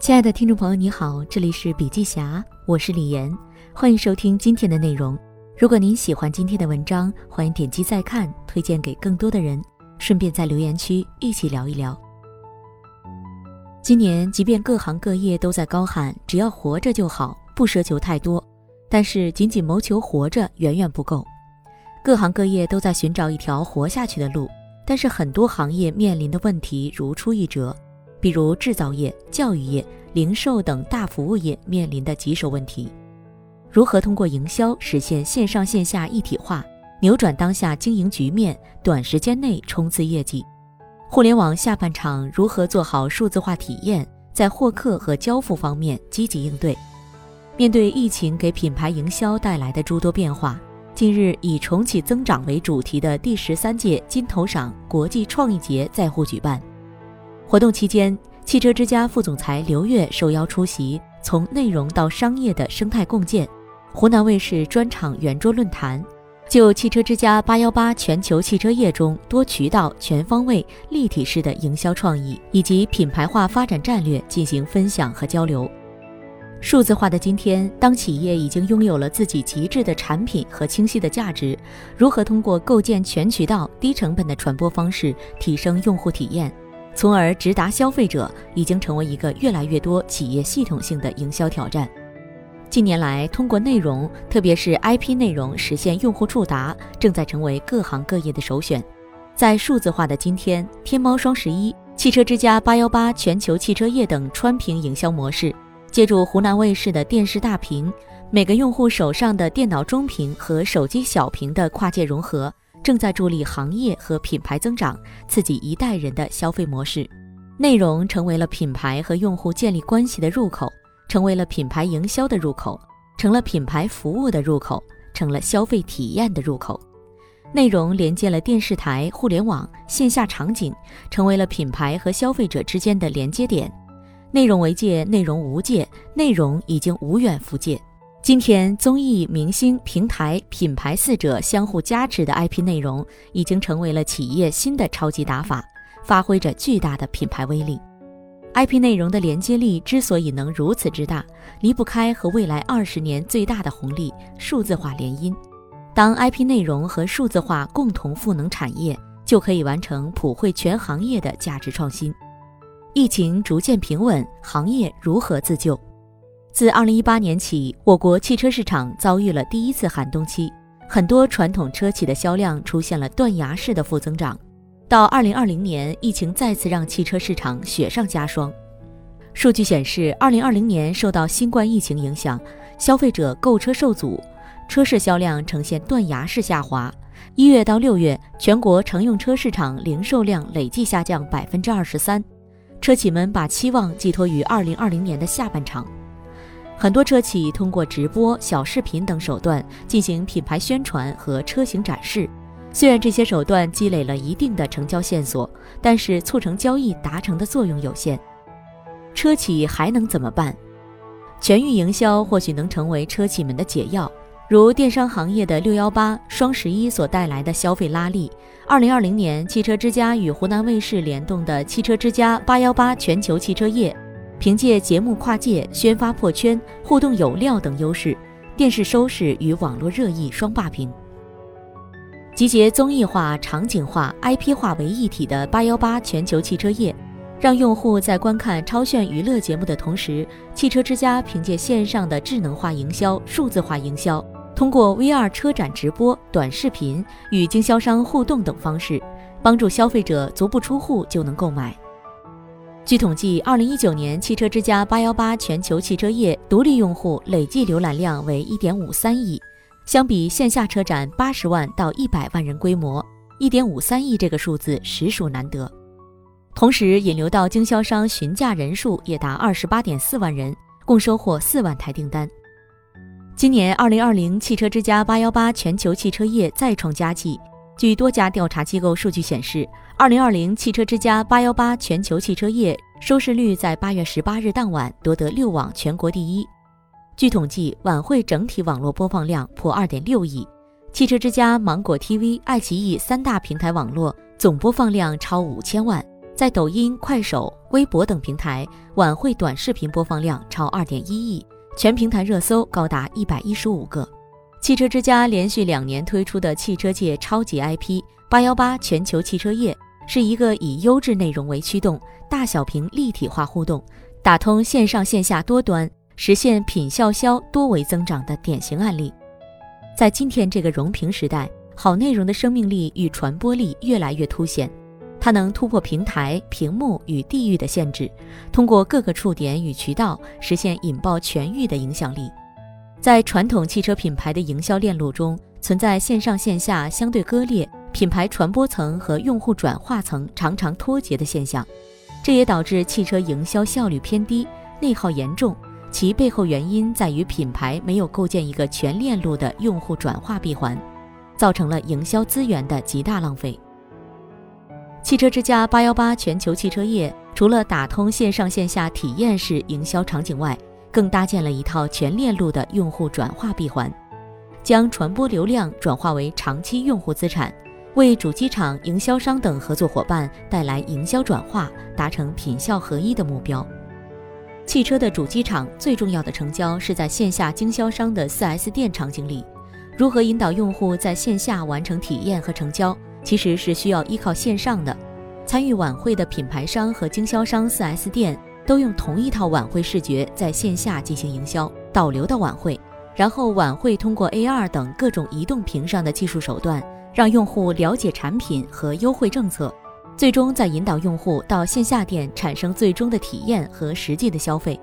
亲爱的听众朋友，你好，这里是笔记侠，我是李岩，欢迎收听今天的内容。如果您喜欢今天的文章，欢迎点击再看，推荐给更多的人，顺便在留言区一起聊一聊。今年，即便各行各业都在高喊“只要活着就好，不奢求太多”，但是仅仅谋求活着远远不够。各行各业都在寻找一条活下去的路，但是很多行业面临的问题如出一辙。比如制造业、教育业、零售等大服务业面临的棘手问题，如何通过营销实现线上线下一体化，扭转当下经营局面，短时间内冲刺业绩？互联网下半场如何做好数字化体验，在获客和交付方面积极应对？面对疫情给品牌营销带来的诸多变化，近日以重启增长为主题的第十三届金投赏国际创意节在沪举办。活动期间，汽车之家副总裁刘越受邀出席从内容到商业的生态共建湖南卫视专场圆桌论坛，就汽车之家八幺八全球汽车业中多渠道、全方位、立体式的营销创意以及品牌化发展战略进行分享和交流。数字化的今天，当企业已经拥有了自己极致的产品和清晰的价值，如何通过构建全渠道、低成本的传播方式提升用户体验？从而直达消费者，已经成为一个越来越多企业系统性的营销挑战。近年来，通过内容，特别是 IP 内容实现用户触达，正在成为各行各业的首选。在数字化的今天，天猫双十一、汽车之家八幺八全球汽车业等穿屏营销模式，借助湖南卫视的电视大屏，每个用户手上的电脑中屏和手机小屏的跨界融合。正在助力行业和品牌增长，刺激一代人的消费模式。内容成为了品牌和用户建立关系的入口，成为了品牌营销的入口，成了品牌服务的入口，成了消费体验的入口。内容连接了电视台、互联网、线下场景，成为了品牌和消费者之间的连接点。内容为界，内容无界，内容已经无远弗届。今天，综艺、明星、平台、品牌四者相互加持的 IP 内容，已经成为了企业新的超级打法，发挥着巨大的品牌威力。IP 内容的连接力之所以能如此之大，离不开和未来二十年最大的红利——数字化联姻。当 IP 内容和数字化共同赋能产业，就可以完成普惠全行业的价值创新。疫情逐渐平稳，行业如何自救？自二零一八年起，我国汽车市场遭遇了第一次寒冬期，很多传统车企的销量出现了断崖式的负增长。到二零二零年，疫情再次让汽车市场雪上加霜。数据显示，二零二零年受到新冠疫情影响，消费者购车受阻，车市销量呈现断崖式下滑。一月到六月，全国乘用车市场零售量累计下降百分之二十三，车企们把期望寄托于二零二零年的下半场。很多车企通过直播、小视频等手段进行品牌宣传和车型展示。虽然这些手段积累了一定的成交线索，但是促成交易达成的作用有限。车企还能怎么办？全域营销或许能成为车企们的解药，如电商行业的六幺八、双十一所带来的消费拉力。二零二零年，汽车之家与湖南卫视联动的汽车之家八幺八全球汽车业。凭借节目跨界、宣发破圈、互动有料等优势，电视收视与网络热议双霸屏。集结综艺化、场景化、IP 化为一体的八幺八全球汽车业，让用户在观看超炫娱乐节目的同时，汽车之家凭借线上的智能化营销、数字化营销，通过 VR 车展直播、短视频与经销商互动等方式，帮助消费者足不出户就能购买。据统计，二零一九年汽车之家八幺八全球汽车业独立用户累计浏览量为一点五三亿，相比线下车展八十万到一百万人规模，一点五三亿这个数字实属难得。同时，引流到经销商询价人数也达二十八点四万人，共收获四万台订单。今年二零二零汽车之家八幺八全球汽车业再创佳绩。据多家调查机构数据显示，二零二零汽车之家八幺八全球汽车业收视率在八月十八日当晚夺得六网全国第一。据统计，晚会整体网络播放量破二点六亿，汽车之家、芒果 TV、爱奇艺三大平台网络总播放量超五千万，在抖音、快手、微博等平台，晚会短视频播放量超二点一亿，全平台热搜高达一百一十五个。汽车之家连续两年推出的汽车界超级 IP“ 八幺八全球汽车业”，是一个以优质内容为驱动、大小屏立体化互动，打通线上线下多端，实现品效销多维增长的典型案例。在今天这个容屏时代，好内容的生命力与传播力越来越凸显，它能突破平台、屏幕与地域的限制，通过各个触点与渠道，实现引爆全域的影响力。在传统汽车品牌的营销链路中，存在线上线下相对割裂、品牌传播层和用户转化层常常脱节的现象，这也导致汽车营销效率偏低、内耗严重。其背后原因在于品牌没有构建一个全链路的用户转化闭环，造成了营销资源的极大浪费。汽车之家八幺八全球汽车业除了打通线上线下体验式营销场景外，更搭建了一套全链路的用户转化闭环，将传播流量转化为长期用户资产，为主机厂、营销商等合作伙伴带来营销转化，达成品效合一的目标。汽车的主机厂最重要的成交是在线下经销商的 4S 店场景里，如何引导用户在线下完成体验和成交，其实是需要依靠线上的。参与晚会的品牌商和经销商 4S 店。都用同一套晚会视觉在线下进行营销，导流到晚会，然后晚会通过 AR 等各种移动屏上的技术手段，让用户了解产品和优惠政策，最终再引导用户到线下店产生最终的体验和实际的消费。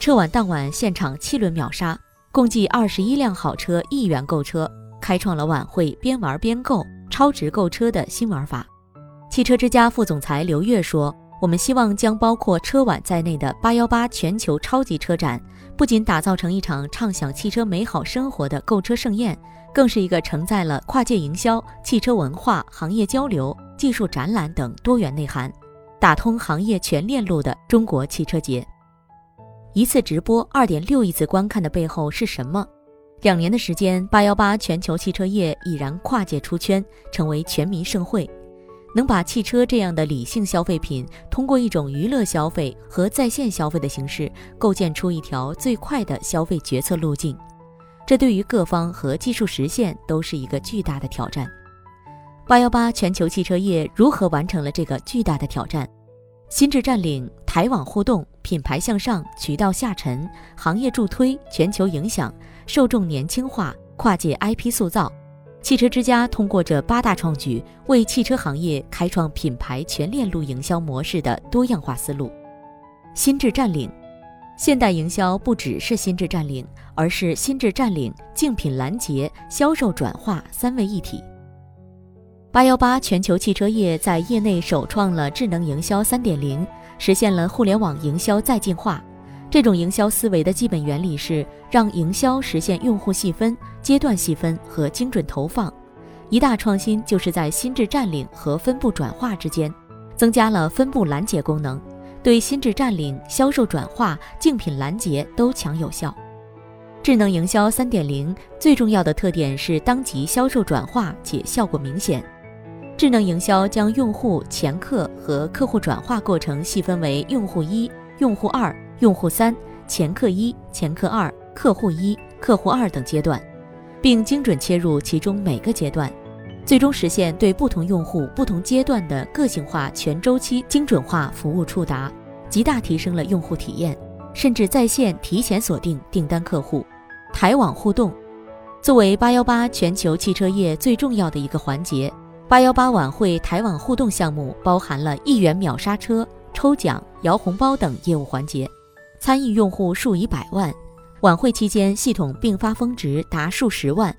车晚当晚现场七轮秒杀，共计二十一辆好车一元购车，开创了晚会边玩边购、超值购车的新玩法。汽车之家副总裁刘月说。我们希望将包括车晚在内的八幺八全球超级车展，不仅打造成一场畅享汽车美好生活的购车盛宴，更是一个承载了跨界营销、汽车文化、行业交流、技术展览等多元内涵，打通行业全链路的中国汽车节。一次直播二点六亿次观看的背后是什么？两年的时间，八幺八全球汽车业已然跨界出圈，成为全民盛会。能把汽车这样的理性消费品，通过一种娱乐消费和在线消费的形式，构建出一条最快的消费决策路径，这对于各方和技术实现都是一个巨大的挑战。八幺八全球汽车业如何完成了这个巨大的挑战？心智占领、台网互动、品牌向上、渠道下沉、行业助推、全球影响、受众年轻化、跨界 IP 塑造。汽车之家通过这八大创举，为汽车行业开创品牌全链路营销模式的多样化思路。心智占领，现代营销不只是心智占领，而是心智占领、竞品拦截、销售转化三位一体。八幺八全球汽车业在业内首创了智能营销三点零，实现了互联网营销再进化。这种营销思维的基本原理是让营销实现用户细分、阶段细分和精准投放。一大创新就是在心智占领和分布转化之间，增加了分布拦截功能，对心智占领、销售转化、竞品拦截都强有效。智能营销三点零最重要的特点是当即销售转化且效果明显。智能营销将用户、前客和客户转化过程细分为用户一、用户二。用户三、前客一、前客二、客户一、客户二等阶段，并精准切入其中每个阶段，最终实现对不同用户、不同阶段的个性化、全周期精准化服务触达，极大提升了用户体验，甚至在线提前锁定订单客户。台网互动作为八幺八全球汽车业最重要的一个环节，八幺八晚会台网互动项目包含了一元秒杀车、抽奖、摇红包等业务环节。参与用户数以百万，晚会期间系统并发峰值达数十万，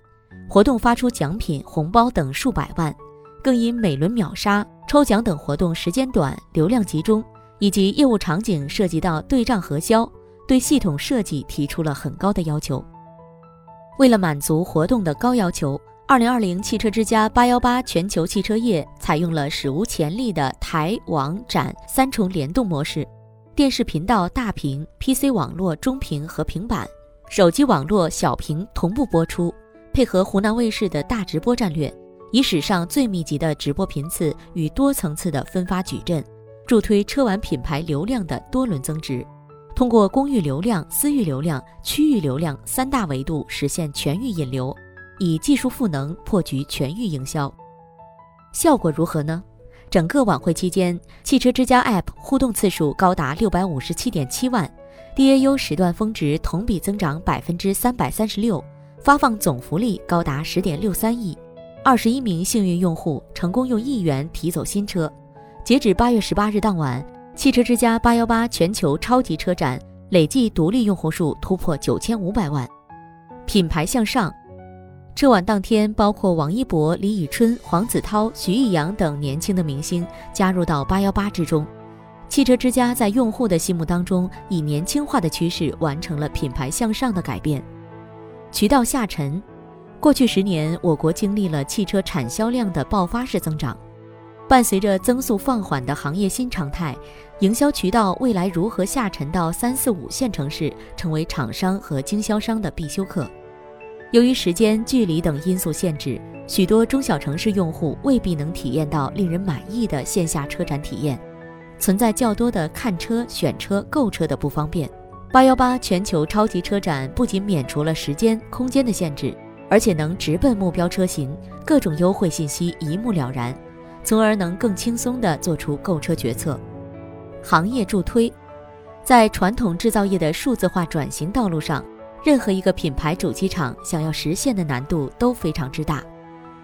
活动发出奖品、红包等数百万，更因每轮秒杀、抽奖等活动时间短、流量集中，以及业务场景涉及到对账核销，对系统设计提出了很高的要求。为了满足活动的高要求，二零二零汽车之家八幺八全球汽车业采用了史无前例的台网展三重联动模式。电视频道大屏、PC 网络中屏和平板，手机网络小屏同步播出，配合湖南卫视的大直播战略，以史上最密集的直播频次与多层次的分发矩阵，助推车玩品牌流量的多轮增值。通过公域流量、私域流量、区域流量三大维度实现全域引流，以技术赋能破局全域营销。效果如何呢？整个晚会期间，汽车之家 App 互动次数高达六百五十七点七万，DAU 时段峰值同比增长百分之三百三十六，发放总福利高达十点六三亿，二十一名幸运用户成功用一元提走新车。截止八月十八日当晚，汽车之家八幺八全球超级车展累计独立用户数突破九千五百万，品牌向上。车晚当天，包括王一博、李宇春、黄子韬、徐艺洋等年轻的明星加入到八幺八之中。汽车之家在用户的心目当中，以年轻化的趋势完成了品牌向上的改变。渠道下沉，过去十年，我国经历了汽车产销量的爆发式增长。伴随着增速放缓的行业新常态，营销渠道未来如何下沉到三四五线城市，成为厂商和经销商的必修课。由于时间、距离等因素限制，许多中小城市用户未必能体验到令人满意的线下车展体验，存在较多的看车、选车、购车的不方便。八幺八全球超级车展不仅免除了时间、空间的限制，而且能直奔目标车型，各种优惠信息一目了然，从而能更轻松地做出购车决策。行业助推，在传统制造业的数字化转型道路上。任何一个品牌主机厂想要实现的难度都非常之大，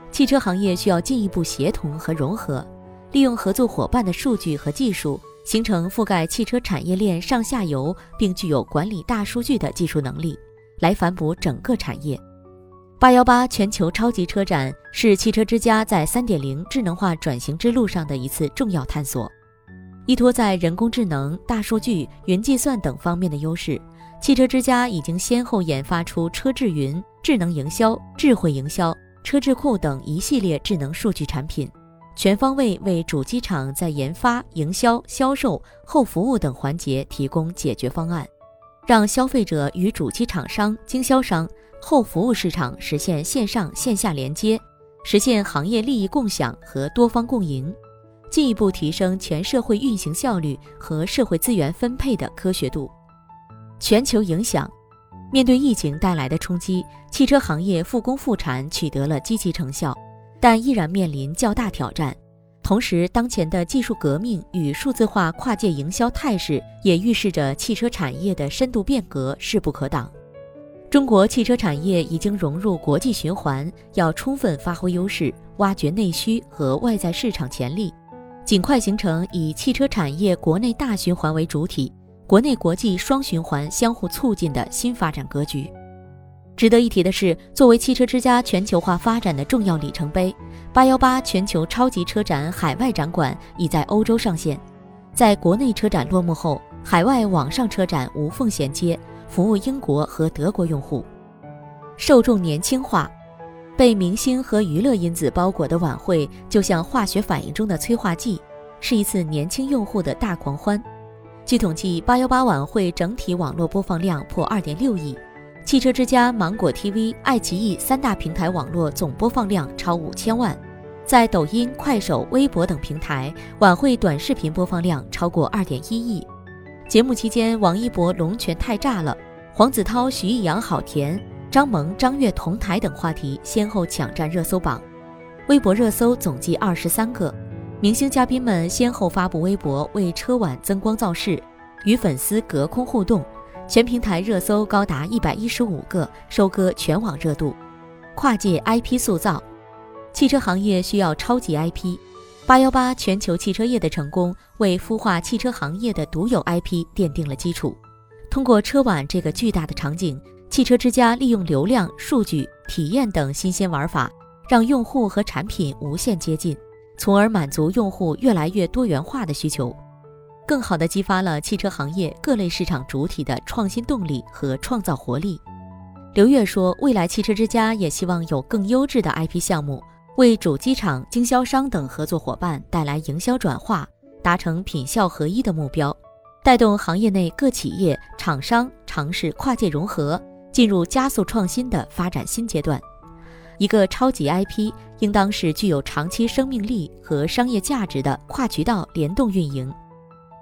汽车行业需要进一步协同和融合，利用合作伙伴的数据和技术，形成覆盖汽车产业链上下游并具有管理大数据的技术能力，来反哺整个产业。八幺八全球超级车展是汽车之家在三点零智能化转型之路上的一次重要探索，依托在人工智能、大数据、云计算等方面的优势。汽车之家已经先后研发出车智云、智能营销、智慧营销、车智库等一系列智能数据产品，全方位为主机厂在研发、营销、销售、后服务等环节提供解决方案，让消费者与主机厂商、经销商、后服务市场实现线上线下连接，实现行业利益共享和多方共赢，进一步提升全社会运行效率和社会资源分配的科学度。全球影响，面对疫情带来的冲击，汽车行业复工复产取得了积极成效，但依然面临较大挑战。同时，当前的技术革命与数字化跨界营销态势也预示着汽车产业的深度变革势不可挡。中国汽车产业已经融入国际循环，要充分发挥优势，挖掘内需和外在市场潜力，尽快形成以汽车产业国内大循环为主体。国内国际双循环相互促进的新发展格局。值得一提的是，作为汽车之家全球化发展的重要里程碑，八幺八全球超级车展海外展馆已在欧洲上线。在国内车展落幕后，海外网上车展无缝衔接，服务英国和德国用户。受众年轻化，被明星和娱乐因子包裹的晚会，就像化学反应中的催化剂，是一次年轻用户的大狂欢。据统计，八幺八晚会整体网络播放量破二点六亿，汽车之家、芒果 TV、爱奇艺三大平台网络总播放量超五千万，在抖音、快手、微博等平台，晚会短视频播放量超过二点一亿。节目期间，王一博龙泉太炸了，黄子韬、徐艺洋好甜，张萌、张悦同台等话题先后抢占热搜榜，微博热搜总计二十三个。明星嘉宾们先后发布微博为车晚增光造势，与粉丝隔空互动，全平台热搜高达一百一十五个，收割全网热度。跨界 IP 塑造，汽车行业需要超级 IP。八幺八全球汽车业的成功，为孵化汽车行业的独有 IP 奠定了基础。通过车晚这个巨大的场景，汽车之家利用流量、数据、体验等新鲜玩法，让用户和产品无限接近。从而满足用户越来越多元化的需求，更好地激发了汽车行业各类市场主体的创新动力和创造活力。刘越说：“未来汽车之家也希望有更优质的 IP 项目，为主机厂、经销商等合作伙伴带来营销转化，达成品效合一的目标，带动行业内各企业、厂商尝试跨界融合，进入加速创新的发展新阶段。”一个超级 IP 应当是具有长期生命力和商业价值的跨渠道联动运营，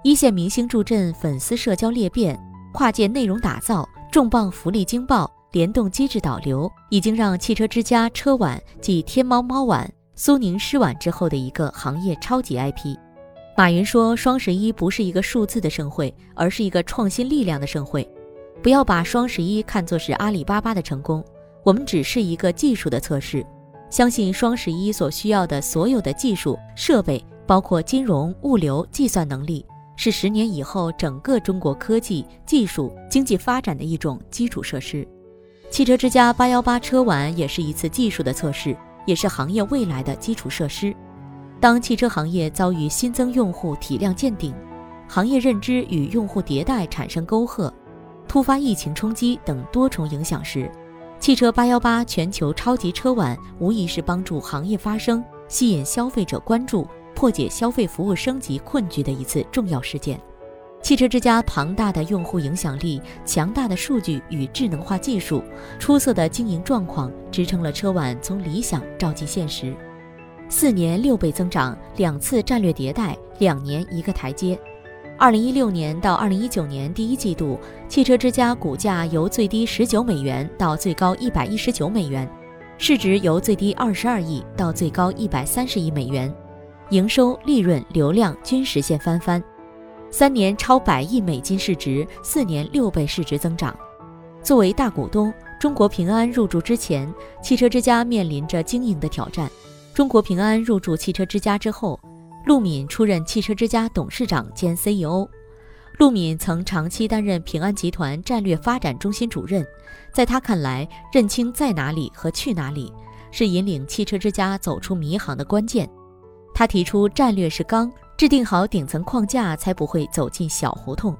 一线明星助阵，粉丝社交裂变，跨界内容打造，重磅福利惊爆，联动机制导流，已经让汽车之家车晚继天猫猫晚、苏宁诗晚之后的一个行业超级 IP。马云说：“双十一不是一个数字的盛会，而是一个创新力量的盛会。不要把双十一看作是阿里巴巴的成功，我们只是一个技术的测试。相信双十一所需要的所有的技术设备，包括金融、物流、计算能力。”是十年以后整个中国科技、技术、经济发展的一种基础设施。汽车之家八幺八车晚也是一次技术的测试，也是行业未来的基础设施。当汽车行业遭遇新增用户体量见顶，行业认知与用户迭代产生沟壑，突发疫情冲击等多重影响时，汽车八幺八全球超级车晚无疑是帮助行业发声、吸引消费者关注。破解消费服务升级困局的一次重要事件。汽车之家庞大的用户影响力、强大的数据与智能化技术、出色的经营状况，支撑了车晚从理想照进现实。四年六倍增长，两次战略迭代，两年一个台阶。二零一六年到二零一九年第一季度，汽车之家股价由最低十九美元到最高一百一十九美元，市值由最低二十二亿到最高一百三十亿美元。营收、利润、流量均实现翻番，三年超百亿美金市值，四年六倍市值增长。作为大股东，中国平安入驻之前，汽车之家面临着经营的挑战。中国平安入驻汽车之家之后，陆敏出任汽车之家董事长兼 CEO。陆敏曾长期担任平安集团战略发展中心主任，在他看来，认清在哪里和去哪里，是引领汽车之家走出迷航的关键。他提出，战略是钢，制定好顶层框架，才不会走进小胡同。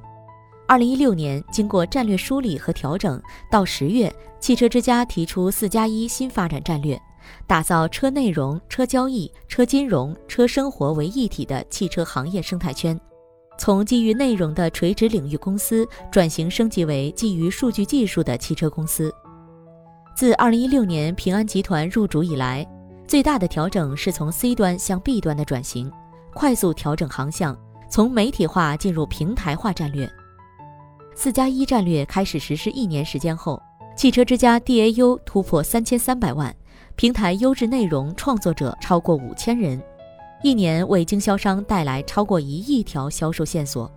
二零一六年，经过战略梳理和调整，到十月，汽车之家提出“四加一”新发展战略，打造车内容、车交易、车金融、车生活为一体的汽车行业生态圈，从基于内容的垂直领域公司转型升级为基于数据技术的汽车公司。自二零一六年平安集团入主以来。最大的调整是从 C 端向 B 端的转型，快速调整航向，从媒体化进入平台化战略。四加一战略开始实施一年时间后，汽车之家 DAU 突破三千三百万，平台优质内容创作者超过五千人，一年为经销商带来超过一亿条销售线索。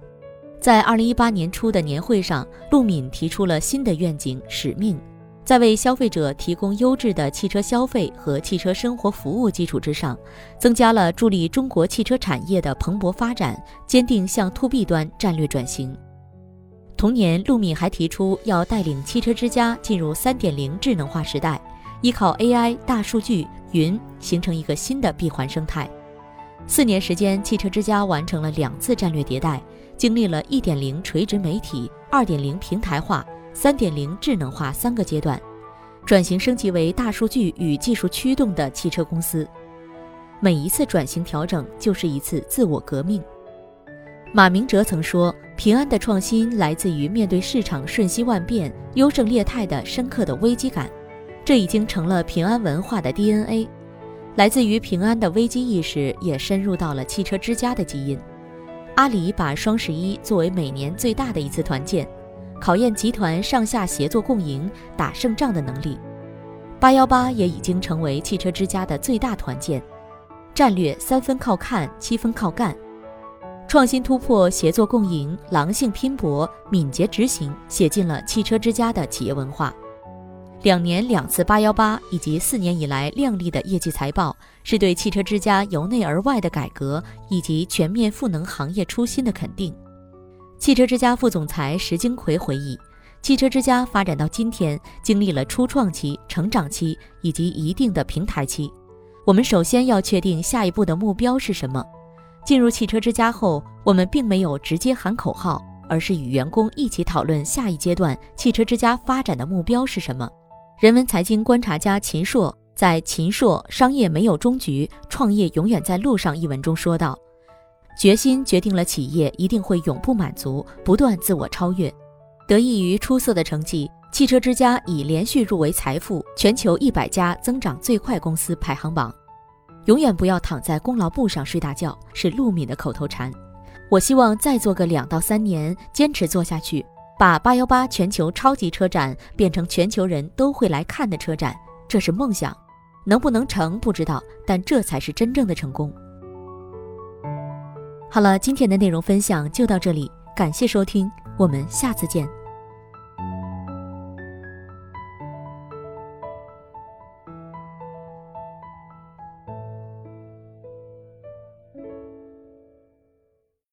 在二零一八年初的年会上，陆敏提出了新的愿景使命。在为消费者提供优质的汽车消费和汽车生活服务基础之上，增加了助力中国汽车产业的蓬勃发展，坚定向 to B 端战略转型。同年，陆敏还提出要带领汽车之家进入3.0智能化时代，依靠 AI、大数据、云，形成一个新的闭环生态。四年时间，汽车之家完成了两次战略迭代，经历了一点零垂直媒体、二点零平台化。三点零智能化三个阶段，转型升级为大数据与技术驱动的汽车公司。每一次转型调整就是一次自我革命。马明哲曾说：“平安的创新来自于面对市场瞬息万变、优胜劣汰的深刻的危机感，这已经成了平安文化的 DNA。来自于平安的危机意识也深入到了汽车之家的基因。阿里把双十一作为每年最大的一次团建。”考验集团上下协作共赢、打胜仗的能力。八幺八也已经成为汽车之家的最大团建。战略三分靠看，七分靠干。创新突破、协作共赢、狼性拼搏、敏捷执行，写进了汽车之家的企业文化。两年两次八幺八，以及四年以来亮丽的业绩财报，是对汽车之家由内而外的改革以及全面赋能行业初心的肯定。汽车之家副总裁石金奎回忆，汽车之家发展到今天，经历了初创期、成长期以及一定的平台期。我们首先要确定下一步的目标是什么。进入汽车之家后，我们并没有直接喊口号，而是与员工一起讨论下一阶段汽车之家发展的目标是什么。人文财经观察家秦朔在《秦朔商业没有终局，创业永远在路上》一文中说道。决心决定了企业一定会永不满足，不断自我超越。得益于出色的成绩，汽车之家已连续入围财富全球一百家增长最快公司排行榜。永远不要躺在功劳簿上睡大觉，是陆敏的口头禅。我希望再做个两到三年，坚持做下去，把八幺八全球超级车展变成全球人都会来看的车展，这是梦想。能不能成不知道，但这才是真正的成功。好了，今天的内容分享就到这里，感谢收听，我们下次见。